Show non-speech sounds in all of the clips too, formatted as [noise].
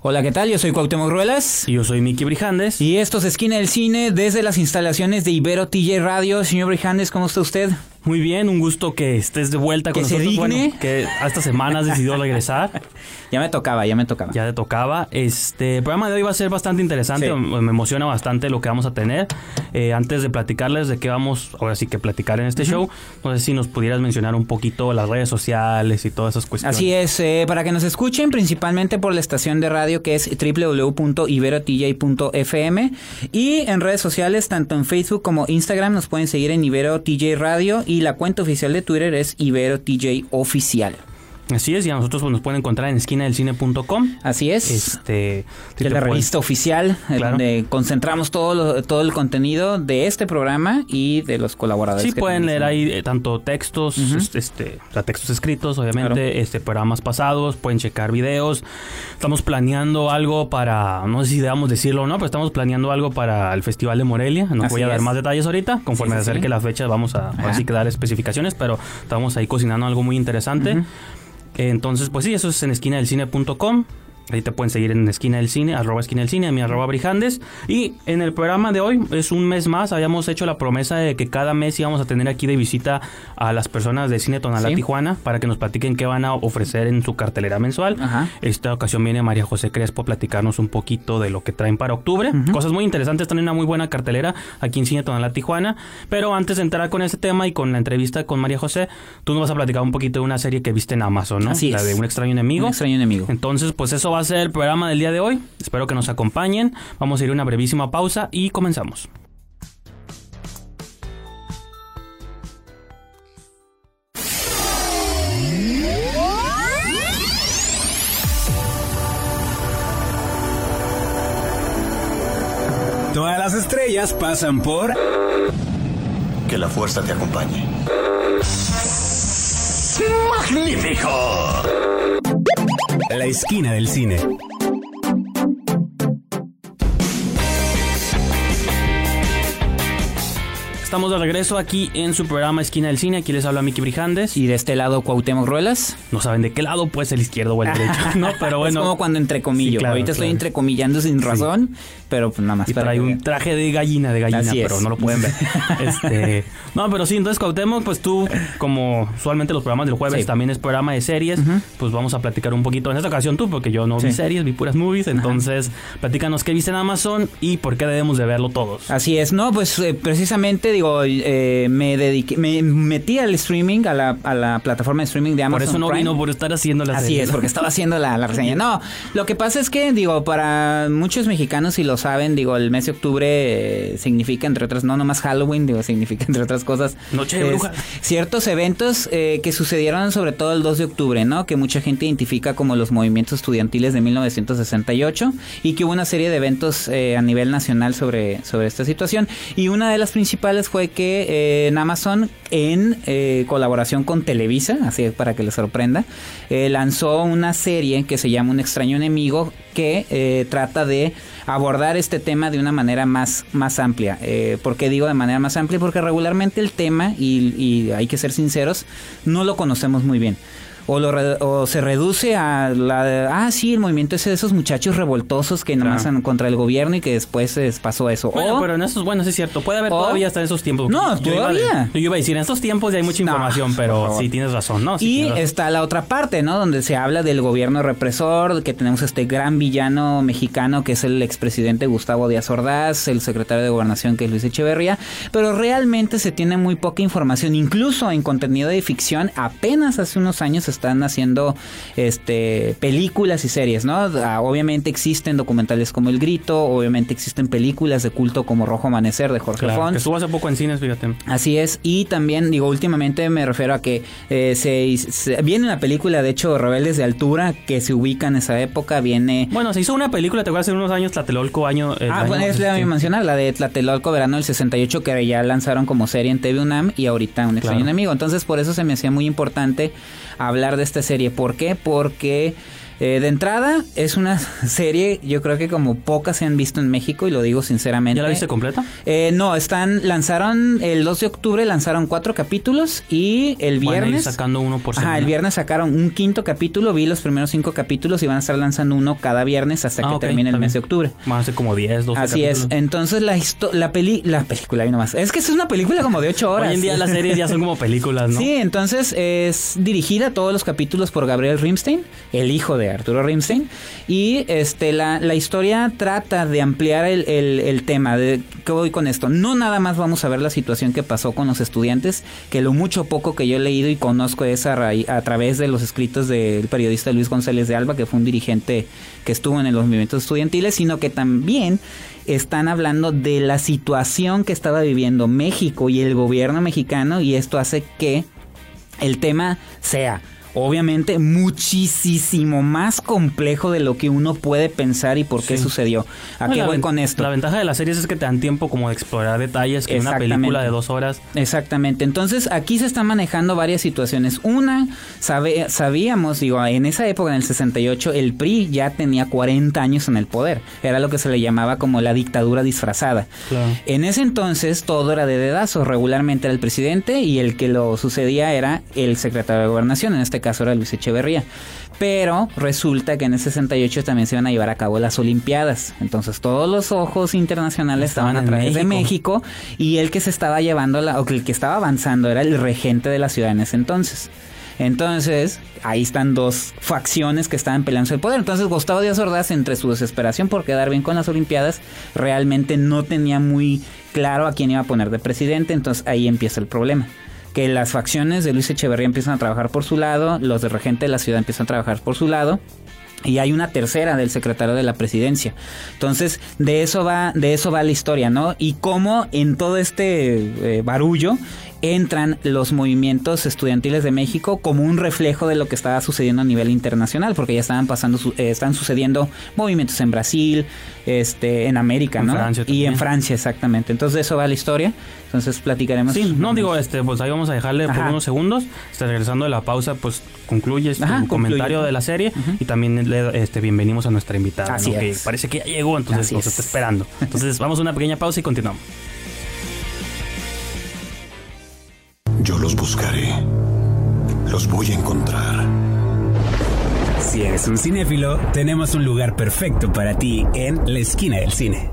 Hola, ¿qué tal? Yo soy Cuauhtémoc Ruelas. Y yo soy Miki Brijandes. Y esto es Esquina del Cine desde las instalaciones de Ibero TJ Radio. Señor Brijandes, ¿cómo está usted? Muy bien, un gusto que estés de vuelta con Que se nosotros. digne. Bueno, que a esta semana has decidido regresar. [laughs] Ya me tocaba, ya me tocaba. Ya te tocaba. Este el programa de hoy va a ser bastante interesante. Sí. Me me emociona bastante lo que vamos a tener. Eh, antes de platicarles de qué vamos, ahora sí que platicar en este show, no sé si nos pudieras mencionar un poquito las redes sociales y todas esas cuestiones. Así es, eh, para que nos escuchen principalmente por la estación de radio que es www.iberotj.fm y en redes sociales, tanto en Facebook como Instagram, nos pueden seguir en Ibero TJ Radio y la cuenta oficial de Twitter es Ibero TJ Oficial. Así es, y a nosotros pues, nos pueden encontrar en esquinadelcine.com. Así es. Este, que si es te la puedes- revista oficial, Claro. donde concentramos todo, lo- todo el contenido de este programa y de los colaboradores. Sí, que pueden leer ahí eh, tanto textos, Ujú. este, este, o sea, textos escritos, obviamente, Claro. este, programas pasados, pueden checar videos. Estamos planeando algo para, no sé si debamos decirlo o no, pero estamos planeando algo para el Festival de Morelia. No Así voy a dar más detalles ahorita, conforme Sí, sí, acerque sí. la fecha vamos a así que dar especificaciones, pero estamos ahí cocinando algo muy interesante. Entonces, pues sí, eso es en esquinadelcine.com. Ahí te pueden seguir en Esquina del Cine, arroba Esquina del Cine, a mi arroba Brijandes. Y en el programa de hoy, es un mes más, habíamos hecho la promesa de que cada mes íbamos a tener aquí de visita a las personas de Cine Tonalá Sí. Tijuana para que nos platiquen qué van a ofrecer en su cartelera mensual. Ajá. Esta ocasión viene María José Crespo a platicarnos un poquito de lo que traen para octubre. Cosas muy interesantes, traen una muy buena cartelera aquí en Cine Tonalá Tijuana. Pero antes de entrar con este tema y con la entrevista con María José, tú nos vas a platicar un poquito de una serie que viste en Amazon, ¿no? Así la de Un extraño enemigo. Un extraño enemigo. Entonces, pues eso va a ser el programa del día de hoy. Espero que nos acompañen. Vamos a ir a una brevísima pausa y comenzamos. Todas las estrellas pasan por Que la fuerza te acompañe. ¡Magnífico! La Esquina del Cine. Estamos de regreso aquí en su programa Esquina del Cine. Aquí les habla Miki Brijandes. Y de este lado, Cuauhtémoc Ruelas. No saben de qué lado, pues el izquierdo o el derecho. [laughs] No, pero bueno. es como cuando entrecomillo. Sí, claro, Ahorita estoy entrecomillando sin razón, pero pues nada más. Y para trae que un traje de gallina, de gallina, Así es. pero no lo pueden ver. [laughs] este, no, pero sí, entonces Cuauhtémoc, pues tú, como usualmente los programas del jueves Sí. también es programa de series, pues vamos a platicar un poquito. En esta ocasión tú, porque yo no vi series, vi puras movies, entonces platícanos qué viste en Amazon y por qué debemos de verlo todos. Así es, no, pues eh, precisamente digo, eh, me dediqué, me metí al streaming, a la, a la plataforma de streaming de Amazon. por eso no Prime. vino, por estar haciendo la Así serie. es, porque estaba haciendo la, la reseña. No, lo que pasa es que, digo, para muchos mexicanos, si lo saben, digo, el mes de octubre eh, significa, entre otras, no nomás Halloween, digo, [laughs] significa, entre otras cosas, Noche de es brujas. ciertos eventos eh, que sucedieron sobre todo el 2 de octubre, ¿no? Que mucha gente identifica como los movimientos estudiantiles de 1968 y que hubo una serie de eventos eh, a nivel nacional sobre, sobre esta situación. Y una de las principales fue que eh, en Amazon, en eh, colaboración con Televisa, así es para que les sorprenda, eh, lanzó una serie que se llama Un extraño enemigo que trata de abordar este tema de una manera más, más amplia. ¿Por qué digo de manera más amplia? Porque regularmente el tema, y hay que ser sinceros, no lo conocemos muy bien. O, lo o se reduce a la... Ah, sí, el movimiento ese de esos muchachos revoltosos que nomás Claro. contra el gobierno y que después pasó eso. Bueno, o, pero en estos, bueno, sí es cierto. Puede haber o- todavía hasta en esos tiempos. No, Yo iba a de- todavía. yo iba a decir, en estos tiempos ya hay mucha información, pero sí tienes razón, ¿no? Sí y razón. está la otra parte, ¿no? Donde se habla del gobierno represor, que tenemos este gran villano mexicano que es el expresidente Gustavo Díaz Ordaz, el secretario de Gobernación que es Luis Echeverría, pero realmente se tiene muy poca información, incluso en contenido de ficción, apenas hace unos años están haciendo este películas y series, ¿no? Ah, obviamente existen documentales como El Grito, obviamente existen películas de culto como Rojo Amanecer de Jorge Claro, Fons. que estuvo hace poco en cines, fíjate. Así es, y también digo, últimamente me refiero a que eh, se, se- viene la película, de hecho, Rebeldes de Altura, que se ubica en esa época, viene... Bueno, se hizo una película, te acuerdas, hace unos años, Tlatelolco, año... eh, Ah, año- bueno, es la que mencionar, la de Tlatelolco Verano del 68, que ya lanzaron como serie en TV UNAM y ahorita Un extraño Claro. enemigo. Entonces, por eso se me hacía muy importante hablar de esta serie. ¿Por qué? Porque eh, de entrada es una [laughs] serie, yo creo que como pocas se han visto en México, y lo digo sinceramente. ¿Ya la viste completa? Eh, no, están, lanzaron el 2 de octubre, lanzaron cuatro capítulos y el Van a ir viernes. sacando uno por semana. Ajá, el viernes sacaron un quinto capítulo, vi los primeros cinco capítulos y van a estar lanzando uno cada viernes hasta Ah, que termine el mes de octubre. Van a ser como 10, 12 Así es. Entonces la la peli la película ahí nomás. Es que es una película como de ocho horas. Hoy en día las series ya son como películas, ¿no? [laughs] Sí, entonces es dirigida todos los capítulos por Gabriel Rimstein, el hijo de Arturo Rimstein, y este la, la historia trata de ampliar el, el- tema. De, ¿Qué voy con esto? No nada más vamos a ver la situación que pasó con los estudiantes, que lo mucho poco que yo he leído y conozco es a través de los escritos del periodista Luis González de Alba, que fue un dirigente que estuvo en los movimientos estudiantiles, sino que también están hablando de la situación que estaba viviendo México y el gobierno mexicano y esto hace que el tema sea obviamente muchísimo más complejo de lo que uno puede pensar y por qué Sí. sucedió. ¿A No, qué voy con esto? La ventaja de las series es que te dan tiempo como de explorar detalles que una película de dos horas. Exactamente. Entonces aquí se están manejando varias situaciones. Una, sabe- sabíamos, digo, en esa época, en el 68, el PRI ya tenía 40 años en el poder. Era lo que se le llamaba como la dictadura disfrazada. Claro. En ese entonces todo era de dedazos. Regularmente era el presidente y el que lo sucedía era el secretario de gobernación. En este caso era Luis Echeverría. Pero resulta que en el 68 también se iban a llevar a cabo las Olimpiadas. Entonces todos los ojos internacionales Estaban estaban, a través de México. Y el que se estaba llevando, la, o que el que estaba avanzando era el regente de la ciudad en ese entonces. Entonces, ahí están dos facciones que estaban peleándose el poder. Entonces, Gustavo Díaz Ordaz, entre su desesperación por quedar bien con las Olimpiadas, realmente no tenía muy claro a quién iba a poner de presidente. Entonces, ahí empieza el problema. Que las facciones de Luis Echeverría empiezan a trabajar por su lado, los de regente de la ciudad empiezan a trabajar por su lado. Y hay una tercera del secretario de la presidencia. Entonces, de eso va, de eso va la historia, ¿no? Y cómo en todo este eh, barullo entran los movimientos estudiantiles de México como un reflejo de lo que estaba sucediendo a nivel internacional, porque ya estaban pasando, su- eh, están sucediendo movimientos en Brasil, este, en América, En ¿no? Francia y en Francia, exactamente. Entonces, de eso va la historia. Entonces, platicaremos. Sí, no digo, este, pues ahí vamos a dejarle por unos segundos. Este, regresando de la pausa, pues concluyes tu Ajá, concluye. comentario de la serie y también le este, bienvenimos a nuestra invitada, Así ¿no? que parece que ya llegó, entonces Así nos es. está esperando. Entonces vamos a una pequeña pausa y continuamos. Yo los buscaré. Los voy a encontrar. Si eres un cinéfilo, tenemos un lugar perfecto para ti en la esquina del cine.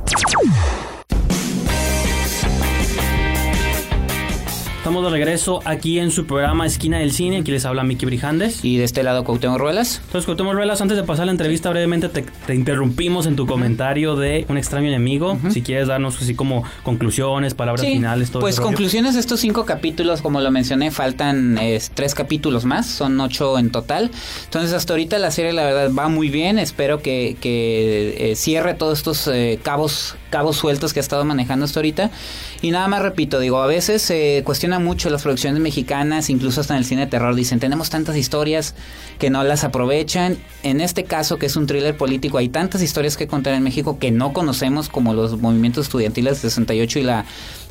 Estamos de regreso aquí en su programa Esquina del Cine. Aquí les habla Miki Brijandes. Y de este lado, Cuauhtémoc Ruelas. Entonces, Cuauhtémoc Ruelas, antes de pasar la entrevista, brevemente te, te interrumpimos en tu comentario de Un extraño enemigo. Si quieres darnos así como conclusiones, palabras Sí, finales, todo pues conclusiones de estos cinco capítulos, como lo mencioné, faltan eh, tres capítulos más, son ocho en total. Entonces hasta ahorita la serie la verdad va muy bien, espero que, que, eh, cierre todos estos eh, cabos cabos sueltos que ha estado manejando hasta ahorita. Y nada más repito, digo, a veces se cuestiona mucho las producciones mexicanas, incluso hasta en el cine de terror, dicen, tenemos tantas historias que no las aprovechan. En este caso, que es un thriller político, hay tantas historias que contar en México que no conocemos, como los movimientos estudiantiles del 68 y la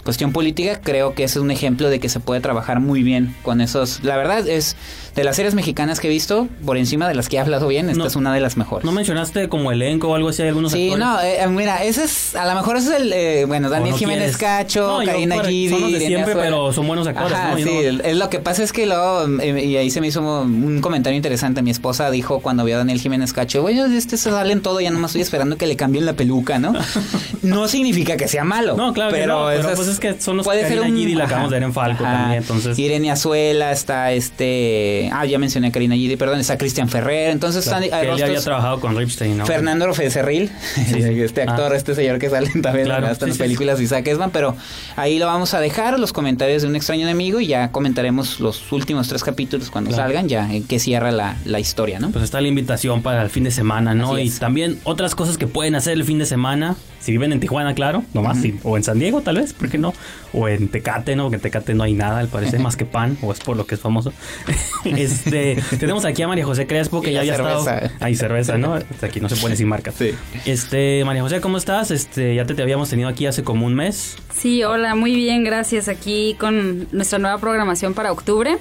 cuestión política, creo que ese es un ejemplo de que se puede trabajar muy bien con esos. La verdad es, de las series mexicanas que he visto, por encima de las que he hablado bien, esta No. es una de las mejores. ¿No mencionaste como elenco o algo así? ¿Hay algunos Sí, actores? no, eh, eh, mira, ese es, a lo mejor ese es el, eh, bueno, Daniel no Jiménez quieres? Cacho, No, Karina Gidi, son los de siempre, Azuela. pero son buenos actores, Ajá, ¿no? Y sí, el- lo que pasa es que luego, eh, y ahí se me hizo un comentario interesante, mi esposa dijo cuando vio a Daniel Jiménez Cacho, bueno, este se sale en todo, ya nomás estoy esperando que le cambien la peluca, ¿no? [laughs] no significa que sea malo, No, claro que pero, no, pero pues es que son los Puede que ser Karina un... Gidi la acabamos de ver en Falco ajá. también, entonces... Irene Azuela, está este... Ah, ya mencioné a Karina Gidi, perdón, está Cristian Ferrer, entonces claro, están... él ya había rostros- trabajado con Ripstein, ¿no? Fernando Becerril, [laughs] este actor, Ah. este señor que sale también Claro, hasta en sí, las sí, películas de Isaac Esban, pero ahí lo vamos a dejar, los comentarios de un extraño enemigo y ya comentaremos los últimos tres capítulos cuando Claro. salgan, ya en que cierra la, la historia, ¿no? Pues está la invitación para el fin de semana, ¿no? Así Y es. también otras cosas que pueden hacer el fin de semana. Si viven en Tijuana, claro, nomás. sí, o en San Diego, tal vez, ¿por qué no? O en Tecate, ¿no? Porque en Tecate no hay nada, al parecer, más que pan, o es por lo que es famoso. [laughs] este, tenemos aquí a María José Crespo, que Y ya había cerveza. estado. Hay cerveza, ¿no? Aquí no se pone sin marca. Sí. Este, María José, ¿cómo estás? Este, ya te, te habíamos tenido aquí hace como un mes. Sí, hola, muy bien, gracias. Aquí con nuestra nueva programación para octubre.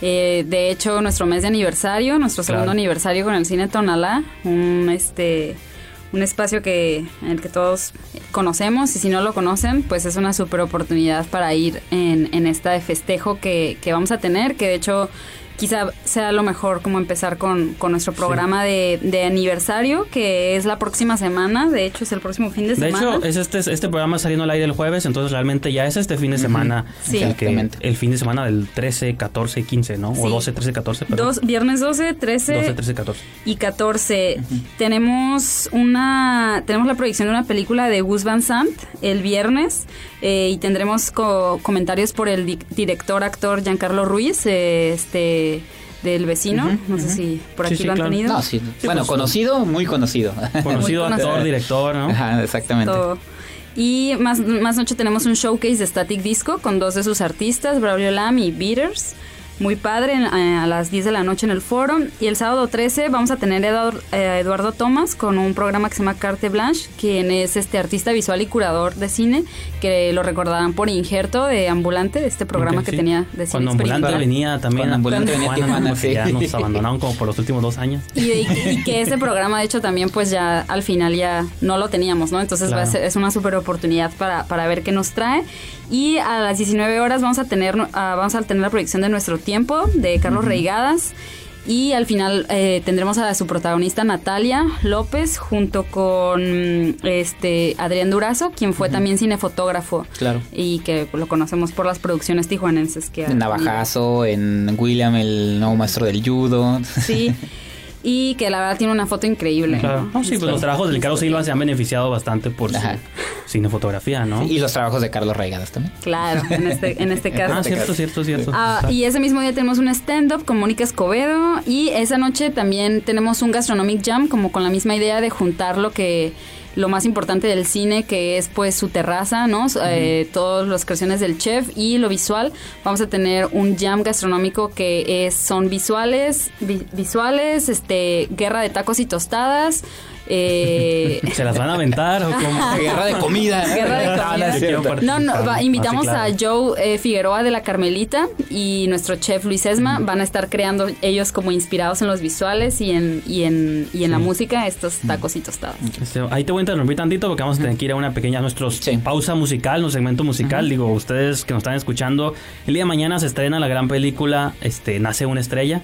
Eh, de hecho, nuestro mes de aniversario, nuestro segundo aniversario con el Cine Tonalá, un este un espacio que en el que todos conocemos y si no lo conocen, pues es una super oportunidad para ir en, en esta festejo que, que vamos a tener, que de hecho quizá sea lo mejor como empezar con, con nuestro programa de, de aniversario, que es la próxima semana, de hecho es el próximo fin de De semana. hecho, es este, este programa saliendo al aire el jueves, entonces realmente ya es este fin de semana. Sí. el, que- Exactamente. el fin de semana del 13, 14 y 15, ¿no? O Sí. 12, 13, 14, perdón. Dos, viernes 12, 13, 12, 13, 14. y 14. Tenemos una tenemos la proyección de una película de Gus Van Sant el viernes eh, y tendremos co- comentarios por el di- director actor Giancarlo Ruiz eh, este del vecino. no sé si por Sí, aquí sí, lo han claro. tenido. No, sí. Sí, bueno, pues, conocido, muy conocido. [laughs] Conocido Muy actor, conocido. director, ¿no? Ajá, exactamente. Todo. Y más, más noche tenemos un showcase de Static Disco con dos de sus artistas, Braulio Lam y Beaters. Muy padre, en- eh, a las 10 de la noche en el foro. Y el sábado 13 vamos a tener Eduard- eh, Eduardo Thomas con un programa que se llama Carte Blanche, quien es este artista visual y curador de cine, que lo recordarán por Injerto de Ambulante, de este programa que sí. tenía de cine Cuando Ambulante venía también Cuando a Ambulante venía a Tijuana, sí. ya nos abandonaron como por los últimos dos años. Y, y- y que ese programa, de hecho, también pues ya al final ya no lo teníamos, ¿no? Entonces va a ser- es una super oportunidad para, para ver qué nos trae. Y a las 19 horas vamos a tener, ah, vamos a tener la proyección de Nuestro Tiempo de Carlos Reigadas. Y al final eh, tendremos a su protagonista Natalia López junto con este Adrián Durazo, quien fue también cinefotógrafo. Claro. Y que lo conocemos por las producciones tijuanenses que En Navajazo, en William, el nuevo maestro del judo. Sí. [laughs] Y que la verdad tiene una foto increíble. Claro. ¿no? No, sí, pues los trabajos del Carlos Silva se han beneficiado bastante por su Ajá. cinefotografía, ¿no? Y los trabajos de Carlos Reigadas también. Claro, en este, en este [laughs] caso. Ah, cierto, cierto, cierto. Ah, y ese mismo día tenemos un stand-up con Mónica Escobedo y esa noche también tenemos un Gastronomic Jam como con la misma idea de juntar lo que lo más importante del cine que es pues su terraza, ¿no? Eh, todas las creaciones del chef y lo visual. Vamos a tener un jam gastronómico que es son visuales, vi- visuales, este guerra de tacos y tostadas. Eh, [laughs] ¿Se las van a aventar o cómo? [laughs] Guerra de comida. Guerra de No, no comida. quiero cierto. No, no, va- invitamos Ah, sí, a. Joe eh, Figueroa de la Carmelita y nuestro chef Luis Esma. Van a estar creando ellos como inspirados en los visuales y en, y en, y en la música estos tacos y tostadas. Este, ahí te voy a interrumpir tantito porque vamos a tener que ir a una pequeña nuestro Sí. pausa musical, nuestro segmento musical. Digo, ustedes que nos están escuchando, el día de mañana se estrena la gran película este Nace una estrella,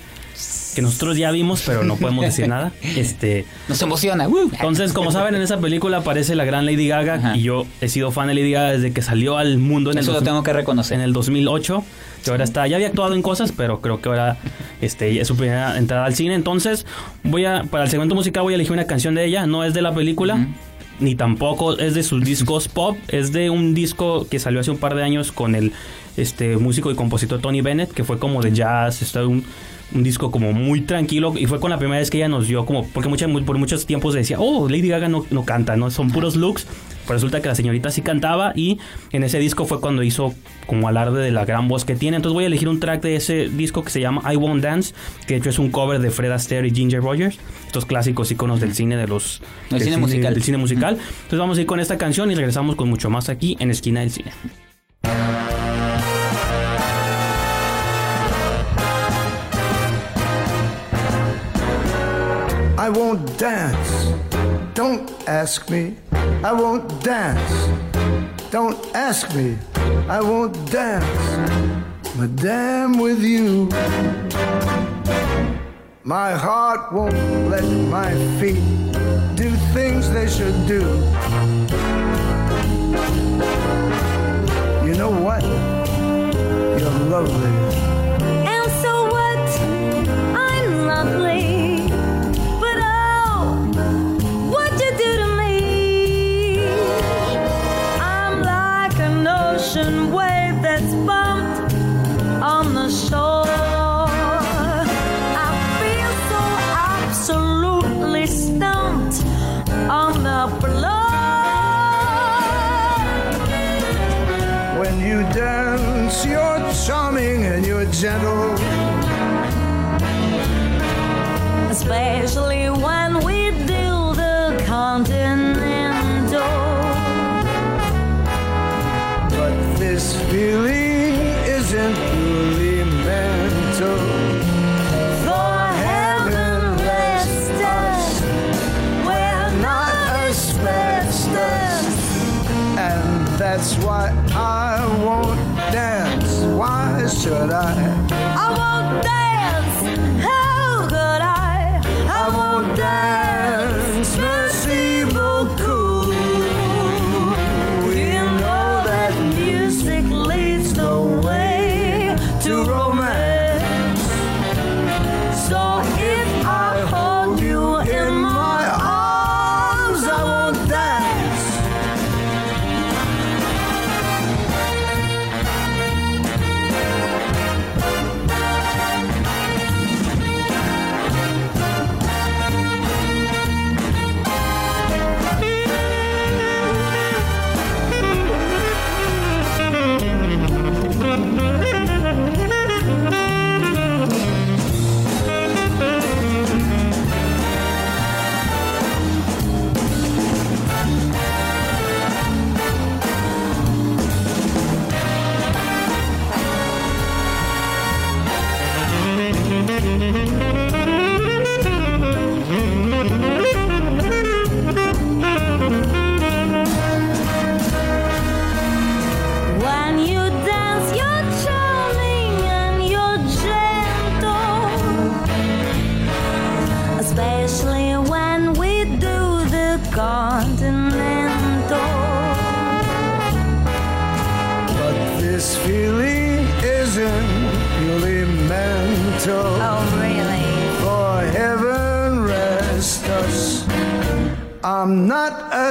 que nosotros ya vimos, pero no podemos decir nada. [laughs] Este, Nos emociona. ¡uh! entonces, como saben, en esa película aparece la gran Lady Gaga Ajá. y yo he sido fan de Lady Gaga desde que salió al mundo en el Eso lo dos- tengo que reconocer. en el 2008 que ahora está ya había actuado en cosas pero creo que ahora este es su primera entrada al cine entonces voy a para el segmento musical voy a elegir una canción de ella no es de la película ni tampoco es de sus discos pop es de un disco que salió hace un par de años con el este músico y compositor Tony Bennett que fue como de jazz está un un disco como muy tranquilo y fue con la primera vez que ella nos dio como porque mucha- por muchos tiempos decía oh Lady Gaga no, no canta no son puros looks pero resulta que la señorita sí cantaba y en ese disco fue cuando hizo como alarde de la gran voz que tiene. Entonces voy a elegir un track de ese disco que se llama I Won't Dance, que de hecho es un cover de Fred Astaire y Ginger Rogers, estos clásicos iconos del cine de los Del cine musical. del cine musical. Entonces vamos a ir con esta canción y regresamos con mucho más aquí en Esquina del Cine. I won't dance. Don't ask me. I won't dance. Don't ask me. I won't dance. Madame, with you. My heart won't let my feet do things they should do. You know what? You're lovely. And so what? I'm lovely. Ocean wave that's bumped on the shore. I feel so absolutely stumped on the floor. When you dance, you're charming and you're gentle. especially should I?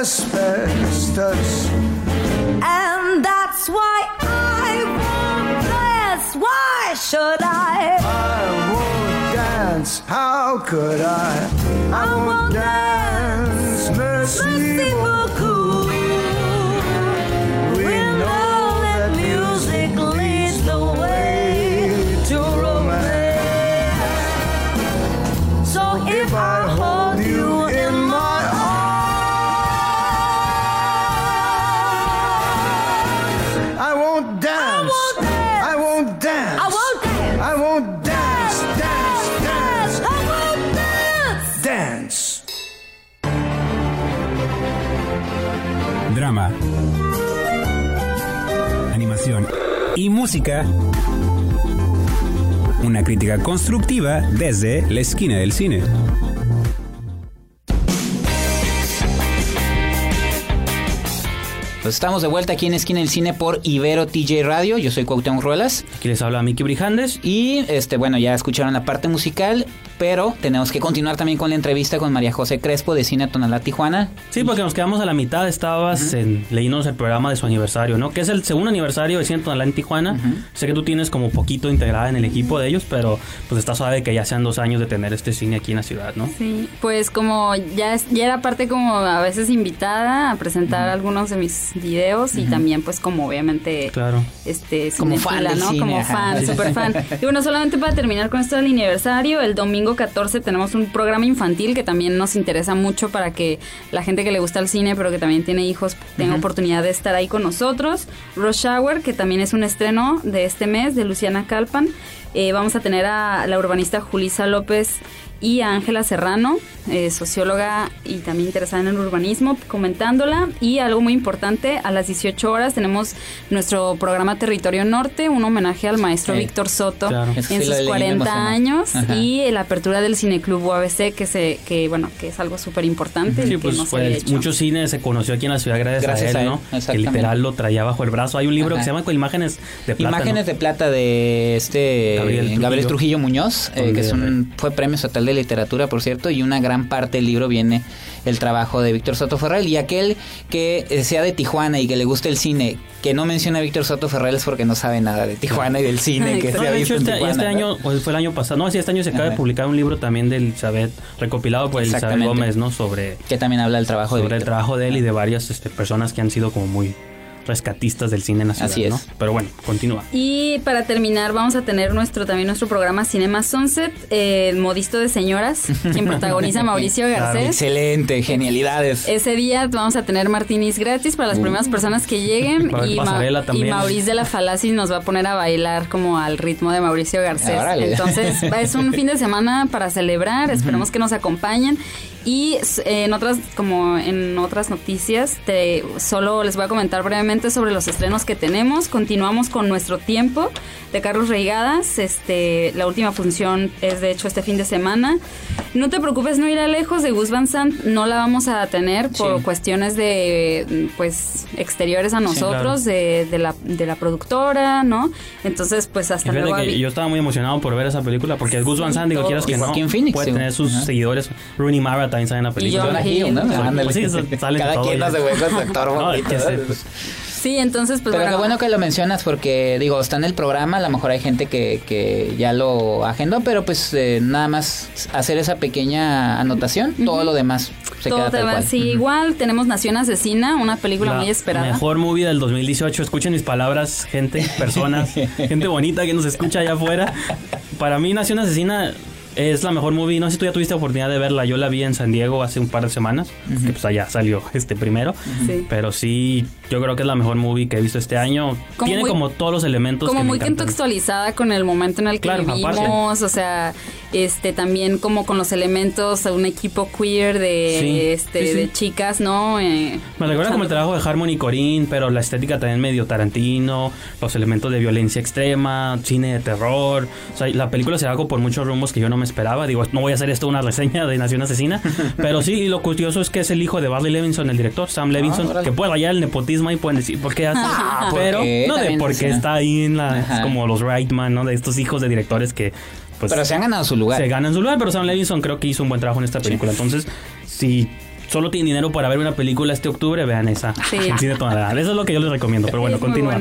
Asbestos. And that's why I won't dance. Why should I? I won't dance. How could I? I won't dance. Merci Merci beaucoup. Drama. Animación. Y música. Una crítica constructiva desde la esquina del cine. Pues estamos de vuelta aquí en Esquina del Cine por Ibero TJ Radio. Yo soy Cuauhtémoc Ruelas. Aquí les habla Miki Brijandes. Y este, bueno, ya escucharon la parte musical, pero tenemos que continuar también con la entrevista con María José Crespo de Cine Tonalá Tijuana. Sí, porque nos quedamos a la mitad. Estabas en, leyéndonos el programa de su aniversario, ¿no? Que es el segundo aniversario de Cine Tonalá en Tijuana. Sé que tú tienes como poquito integrada en el equipo de ellos, pero pues está suave que ya sean dos años de tener este cine aquí en la ciudad, ¿no? Sí, pues como ya, es- ya era parte como a veces invitada a presentar algunos de mis videos y también pues como obviamente Claro. este Como fan ¿no? cine, como ajá. fan, sí. fan. Y bueno, solamente para terminar con esto del aniversario, el domingo 14 tenemos un programa infantil que también nos interesa mucho para que la gente que le gusta el cine pero que también tiene hijos tenga oportunidad de estar ahí con nosotros. Rush Hour, que también es un estreno de este mes de Luciana Calpan. Eh, vamos a tener a la urbanista Julisa López y a Ángela Serrano, eh, socióloga y también interesada en el urbanismo, comentándola. Y algo muy importante, a las 18 horas tenemos nuestro programa Territorio Norte, un homenaje al maestro Sí. Víctor Soto Claro. En sí sus leí, me 40 emocionó. años Ajá. y la apertura del Cineclub UABC, que, se, que, bueno, que es algo súper importante. Sí, pues, no pues mucho cine se conoció aquí en la ciudad gracias, Gracias a a él, ¿no? Que literal lo traía bajo el brazo. Hay un libro Ajá. que se llama con imágenes de plata. Imágenes de plata de este Gabriel Gabriel Trujillo. Trujillo, Muñoz, eh, que es un, fue premio estatal de literatura, por cierto, y una gran parte del libro viene el trabajo de Víctor Soto Ferrell. Y aquel que sea de Tijuana y que le guste el cine, que no menciona a Víctor Soto Ferrell es porque no sabe nada de Tijuana y del cine que No, se ha de visto en este, Tijuana, este ¿no? año, o fue el año pasado, no, sí, este año se acaba de publicar un libro también de Elizabeth, recopilado por Elizabeth. Gómez, ¿no? Sobre, Que también habla del trabajo de sobre el Víctor. trabajo de él y de varias este, personas que han sido como muy rescatistas del cine nacional, Así es. ¿no? Pero bueno, continúa. Y para terminar vamos a tener nuestro también nuestro programa Cinema Sunset, eh, Modisto de Señoras, quien protagoniza [laughs] Mauricio Garcés. Excelente, genialidades. Ese día vamos a tener martinis gratis para las primeras personas que lleguen [laughs] y, Ma- y. Mauricio de la Falacis nos va a poner a bailar como al ritmo de Mauricio Garcés. Entonces va- [laughs] es un fin de semana para celebrar, esperemos que nos acompañen y s- en otras como en otras noticias te, solo les voy a comentar brevemente sobre los estrenos que tenemos. Continuamos con nuestro tiempo de Carlos Reigadas. Este, la última función es de hecho este fin de semana. No te preocupes, no irá lejos de Gus Van Sant, no la vamos a tener por Sí. cuestiones de pues exteriores a nosotros, claro. de, de la, de la productora, ¿no? Entonces, pues hasta luego. que yo estaba muy emocionado por ver esa película porque Gus Van Sant, digo, quieras que no, Phoenix, puede sí. tener sus Ajá. seguidores. Rooney Mara también sale en la película. Jonah Hill, ¿no? Ándale. pues sí, eso sale Cada todo quien hace con su actor [laughs] No, favorito, que ¿no? sé, pues, Sí, entonces, pues Pero bueno. qué bueno que lo mencionas porque, digo, está en el programa, a lo mejor hay gente que, que ya lo agendó, pero pues eh, nada más hacer esa pequeña anotación, todo lo demás se todo queda tal va cual. así igual. Tenemos Nación Asesina, una película la muy esperada. Mejor movie del 2018. Escuchen mis palabras, gente, personas, [laughs] gente bonita que nos escucha allá afuera. Para mí, Nación Asesina es la mejor movie. No sé si tú ya tuviste oportunidad de verla. Yo la vi en San Diego hace un par de semanas. Que pues allá salió [laughs] este primero. Pero sí, yo creo que es la mejor movie que he visto este año. Como Tiene muy- como todos los elementos como que muy contextualizada con el momento en el que Claro, vivimos, aparte. o sea, este también como con los elementos de un equipo queer de Sí, este sí, sí. de chicas, ¿no? Eh, Me recuerda como el trabajo de Harmony Corinne, pero la estética también medio Tarantino, los elementos de violencia extrema, cine de terror. O sea, la película se va por muchos rumbos que yo no me esperaba. Digo, no voy a hacer esto una reseña de Nación Asesina, [laughs] pero sí, y lo curioso es que es el hijo de Barry Levinson, el director, Sam Levinson, órale. que puede hallar el nepotismo y pueden decir por qué hace. ¿por pero qué? no de También por qué funciona. está ahí en la. Como los Reitman, ¿no? De estos hijos de directores que. Pues, Pero se han ganado su lugar. se ganan su lugar, pero Sam Levinson creo que hizo un buen trabajo en esta película. Entonces, si solo tienen dinero para ver una película este octubre, vean esa. Sí. [laughs] Cine tonalidad. Eso es lo que yo les recomiendo. Pero bueno, continúa.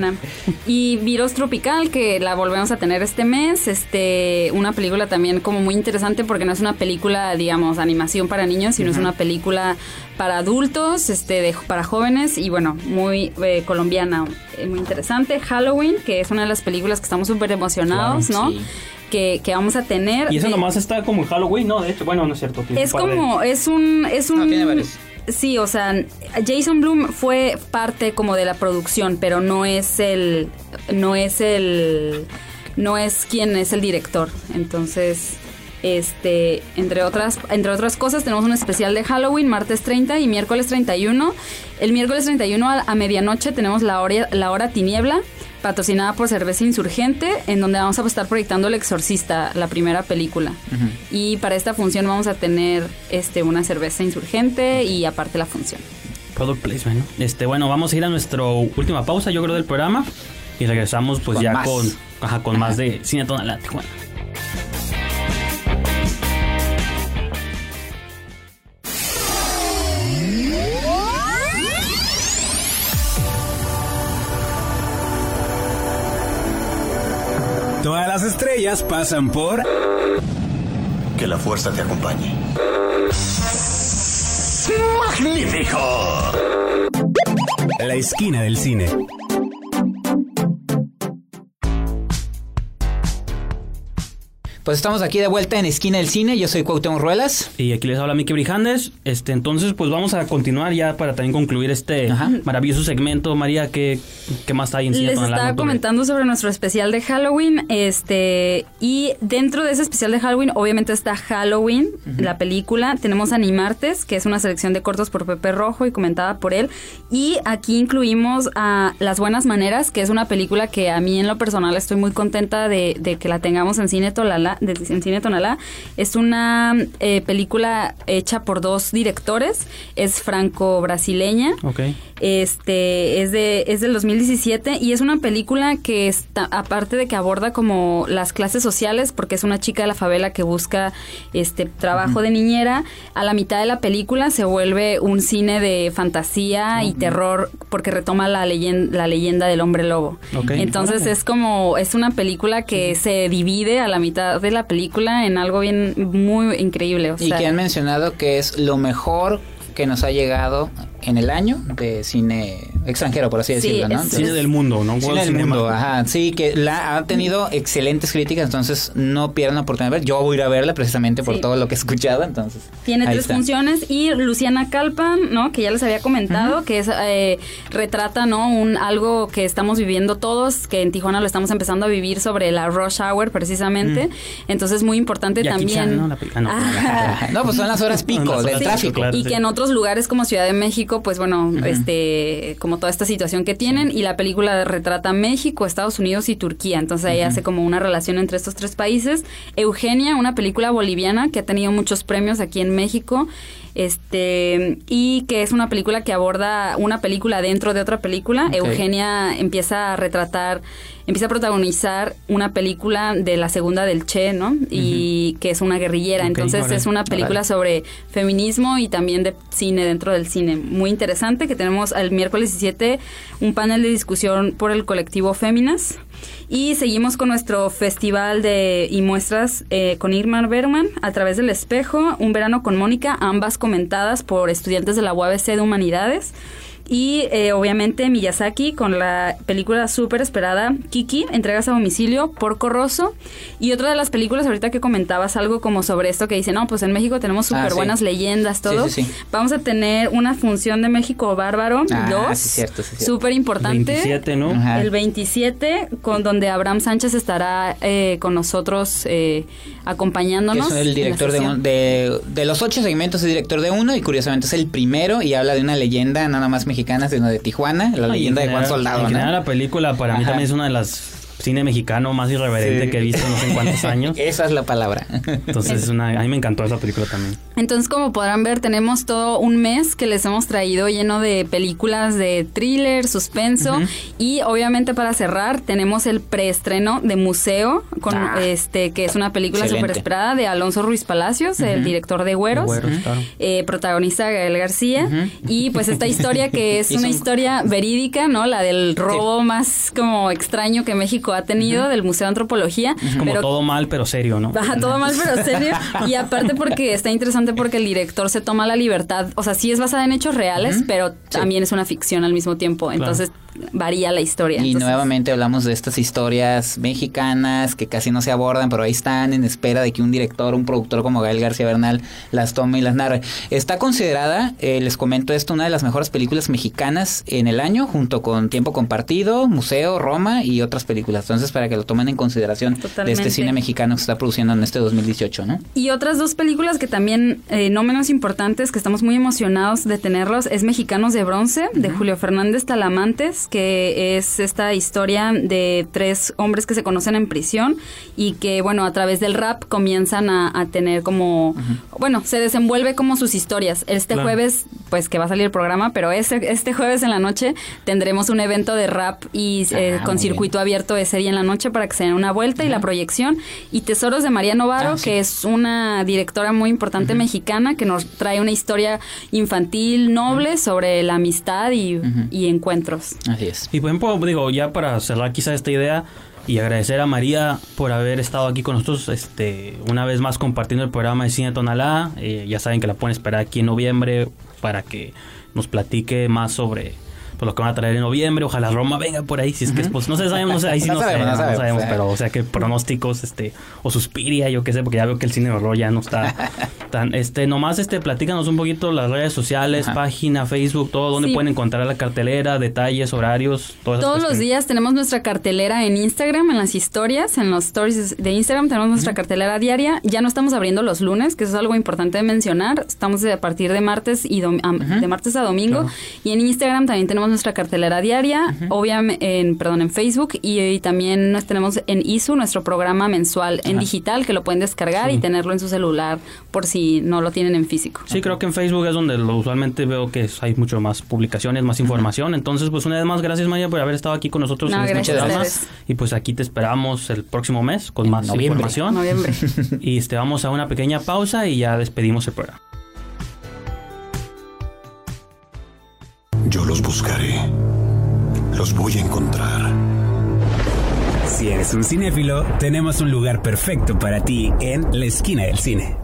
Y Virus Tropical, que la volvemos a tener este mes. Este, una película también como muy interesante porque no es una película, digamos, animación para niños, sino es una película para adultos, este, de, para jóvenes y bueno, muy eh, colombiana, eh, muy interesante. Halloween, que es una de las películas que estamos súper emocionados, Claro, ¿no? sí. Que, que vamos a tener. Y eso de- nomás está como en Halloween, ¿no? De hecho, bueno, no es cierto. tiene es un par de- como, es un, es un... No, tiene varios. Sí, o sea, Jason Bloom fue parte como de la producción, pero no es el, no es el, no es quien es el director. Entonces, este, entre otras, entre otras cosas, tenemos un especial de Halloween, martes 30 y miércoles 31. El miércoles 31 a, a medianoche tenemos la hora, la hora tiniebla, patrocinada por Cerveza Insurgente, en donde vamos a estar proyectando El Exorcista, la primera película. Y para esta función vamos a tener este una cerveza insurgente y aparte la función. Product placement, ¿no? Este, bueno, vamos a ir a nuestra última pausa, yo creo, del programa. Y regresamos, pues Con ya más. con, ajá, con más de cine tonalidad. Tijuana. Estrellas pasan por Que la fuerza te acompañe. ¡Magnífico! la esquina del cine. Pues estamos aquí de vuelta en Esquina del Cine. Yo soy Cuauhtémoc Ruelas. Y aquí les habla Miki Brijandes. Este, entonces, pues vamos a continuar ya para también concluir este Ajá. maravilloso segmento. María, ¿qué, qué más hay en Cine Les estaba comentando sobre nuestro especial de Halloween, este, y dentro de ese especial de Halloween, obviamente está Halloween, la película, tenemos Animartes, que es una selección de cortos por Pepe Rojo y comentada por él, y aquí incluimos a Las Buenas Maneras, que es una película que a mí en lo personal estoy muy contenta de, de que la tengamos en Cine Tonalá, en Cine Tonalá. Es una eh, película hecha por dos directores, es franco-brasileña. Este es de es del 2017 y es una película que está aparte de que aborda como las clases sociales porque es una chica de la favela que busca este trabajo de niñera, a la mitad de la película se vuelve un cine de fantasía y terror porque retoma la leyenda la leyenda del hombre lobo. Entonces es como es una película que se divide a la mitad de la película en algo bien muy increíble, o Y sea, que han mencionado que es lo mejor que nos ha llegado en el año de cine extranjero, por así Sí, decirlo, ¿no? es- Cine del mundo, ¿no? Cine World del Cinema. mundo, ajá. Sí, que la ha tenido excelentes críticas, entonces no pierdan la oportunidad de ver. Yo voy a ir a verla precisamente por Sí. todo lo que he escuchado, entonces. Tiene tres está. funciones y Luciana Calpan, ¿no? Que ya les había comentado, que es eh, retrata, ¿no? Un algo que estamos viviendo todos, que en Tijuana lo estamos empezando a vivir sobre la rush hour precisamente. Entonces muy importante Jackie también. Chan, ¿no? La ah, no. [laughs] No, pues son las horas [laughs] pico Las del tráfico. claro. y sí. que en otros lugares como Ciudad de México, pues bueno, este, como toda esta situación que tienen, y la película retrata México, Estados Unidos y Turquía. Entonces ahí hace como una relación entre estos tres países. Eugenia, una película boliviana que ha tenido muchos premios aquí en México. Este, y que es una película que aborda una película dentro de otra película. Eugenia empieza a retratar, empieza a protagonizar una película de la segunda del Che, ¿no? Y que es una guerrillera. Entonces es una película sobre feminismo y también de cine dentro del cine. Muy interesante que tenemos el miércoles 17 un panel de discusión por el colectivo Féminas. Y seguimos con nuestro festival de y muestras eh, con Irma Berman a través del espejo, Un verano con Mónica, ambas comentadas por estudiantes de la UABC de Humanidades. Y eh, obviamente Miyazaki con la película súper esperada Kiki, entregas a domicilio, Porco Rosso. Y otra de las películas, ahorita que comentabas algo como sobre esto que dice, no, pues en México tenemos Ah, súper sí. buenas leyendas, todo. sí, sí. Vamos a tener una función de México Bárbaro Ah, 2, sí, cierto, súper importante. 27, ¿no? Ajá. El 27, con donde Abraham Sánchez estará eh, con nosotros eh, acompañándonos. es el director de, un- de, de los ocho segmentos, es director de uno y curiosamente es el primero y habla de una leyenda nada más mexicana, sino de Tijuana, la No, y en leyenda de Juan Soldado. En ¿no? la película para mí Ajá. también es una de las cine mexicano más irreverente Sí. que he visto en no sé en cuántos [laughs] años. Esa es la palabra. Entonces, es una, a mí me encantó esa película también. Entonces, como podrán ver, tenemos todo un mes que les hemos traído lleno de películas de thriller, suspenso y obviamente para cerrar tenemos el preestreno de Museo con Ah. este que es una película súper esperada de Alonso Ruiz Palacios, el director de Güeros. Güeros, claro. eh, protagonista Gael García y pues esta historia que [laughs] es una un- historia verídica, ¿no? La del robo más como extraño que México ha tenido del Museo de Antropología, Es como pero todo mal, pero serio, ¿no? Baja todo mal, pero serio. Y aparte porque está interesante porque el director se toma la libertad. O sea, sí es basada en hechos reales, pero también es una ficción al mismo tiempo. Entonces varía la historia. Y Entonces, nuevamente hablamos de estas historias mexicanas que casi no se abordan, pero ahí están en espera de que un director, un productor como Gael García Bernal las tome y las narre. Está considerada, eh, les comento esto, una de las mejores películas mexicanas en el año, junto con Tiempo Compartido, Museo, Roma y otras películas. Entonces, para que lo tomen en consideración de este cine mexicano que se está produciendo en este 2018, ¿no? Y otras dos películas que también, eh, no menos importantes, que estamos muy emocionados de tenerlos, es Mexicanos de Bronce, de Julio Fernández Talamantes, que es esta historia de tres hombres que se conocen en prisión y que, bueno, a través del rap comienzan a, a tener como, bueno, se desenvuelve como sus historias. Este Claro. jueves, pues que va a salir el programa, pero este, este jueves en la noche tendremos un evento de rap y eh, Ah, con circuito abierto ese día en la noche para que se den una vuelta y la proyección. Y Tesoros de María Novaro, Ah, sí. que es una directora muy importante mexicana que nos trae una historia infantil noble sobre la amistad y, y encuentros. Así es. Y por ejemplo, digo, ya para cerrar quizá esta idea y agradecer a María por haber estado aquí con nosotros este una vez más compartiendo el programa de Cine Tonalá. Eh, ya saben que la pueden esperar aquí en noviembre para que nos platique más sobre pues lo que van a traer en noviembre. Ojalá Roma venga por ahí, si es que es pues, No sé, sabemos, [laughs] no sé, ahí sí No no, sabemos, sé, no no sabemos, sabemos, pero o sea que pronósticos, este, o Suspiria, yo qué sé, porque ya veo que el cine de horror ya no está [laughs] tan, este, nomás este, platícanos un poquito las redes sociales, Ajá. página, Facebook, todo, donde Sí. pueden encontrar la cartelera, detalles, horarios, todas esas Todos los días tenemos nuestra cartelera en Instagram, en las historias, en los stories de Instagram tenemos nuestra cartelera diaria. Ya no estamos abriendo los lunes, que eso es algo importante de mencionar. Estamos de- a partir de martes y de martes a domingo. Y en Instagram también tenemos nuestra cartelera diaria, obviamente en perdón, en Facebook y, y también nos tenemos en ISU nuestro programa mensual en digital que lo pueden descargar y tenerlo en su celular por si no lo tienen en físico. Sí, creo que en Facebook es donde lo, usualmente veo que hay mucho más publicaciones, más información. Entonces, pues una vez más, gracias Maya por haber estado aquí con nosotros No, en este programa. Y pues aquí te esperamos el próximo mes con En más noviembre. información. Noviembre. [laughs] Y este, vamos a una pequeña pausa y ya despedimos el programa. Yo los buscaré. Los voy a encontrar. Si eres un cinéfilo, tenemos un lugar perfecto para ti en la esquina del cine.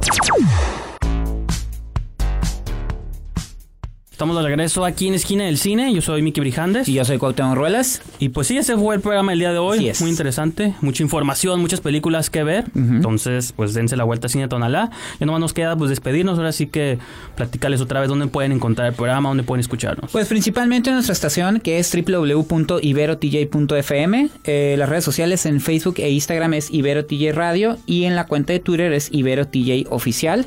Estamos de regreso aquí en Esquina del Cine. Yo soy Miki Brijandes. Y yo soy Cuauhtémoc Ruelas. Y pues sí, ese fue el programa el día de hoy. Es. Muy interesante. Mucha información, muchas películas que ver. Entonces, pues dense la vuelta a Cine Tonalá. Ya nomás nos queda pues despedirnos. Ahora sí que platicarles otra vez dónde pueden encontrar el programa, dónde pueden escucharnos. Pues principalmente en nuestra estación que es www.iberotj.fm. Eh, las redes sociales en Facebook e Instagram es IberoTJ Radio y en la cuenta de Twitter es IberoTJ Oficial.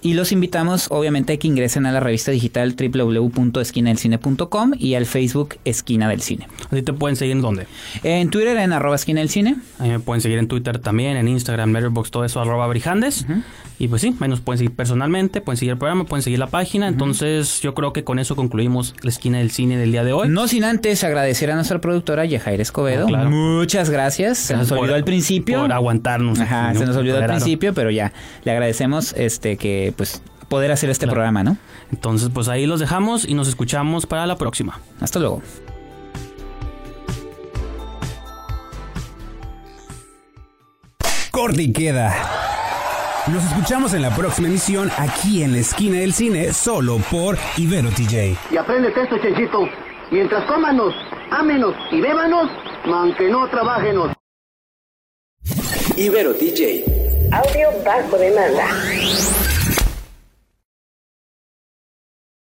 Y los invitamos obviamente a que ingresen a la revista digital www.esquinadelcine.com y al Facebook Esquina del Cine. Así te pueden seguir en dónde. En Twitter en arroba esquina del cine. Ahí me pueden seguir en Twitter también, en Instagram, Letterboxd, todo eso, arroba Brijandes. Y pues sí, ahí nos pueden seguir personalmente, pueden seguir el programa, pueden seguir la página. Entonces, yo creo que con eso concluimos la esquina del cine del día de hoy. No sin antes agradecer a nuestra productora Yajaira Escobedo. Ah, claro. Muchas gracias. Se nos olvidó por- al principio. Por aguantarnos. Ajá, se ¿no? nos olvidó al principio, pero ya le agradecemos este que pues poder hacer este programa, ¿no? Entonces, pues ahí los dejamos y nos escuchamos para la próxima. Hasta luego. Corte y queda. Nos escuchamos en la próxima emisión aquí en la esquina del cine, solo por Ibero TJ. Y apréndete esto, Chenchito. Mientras cómanos, ámenos y bébanos, aunque no trabajenos. Ibero DJ. Audio bajo demanda.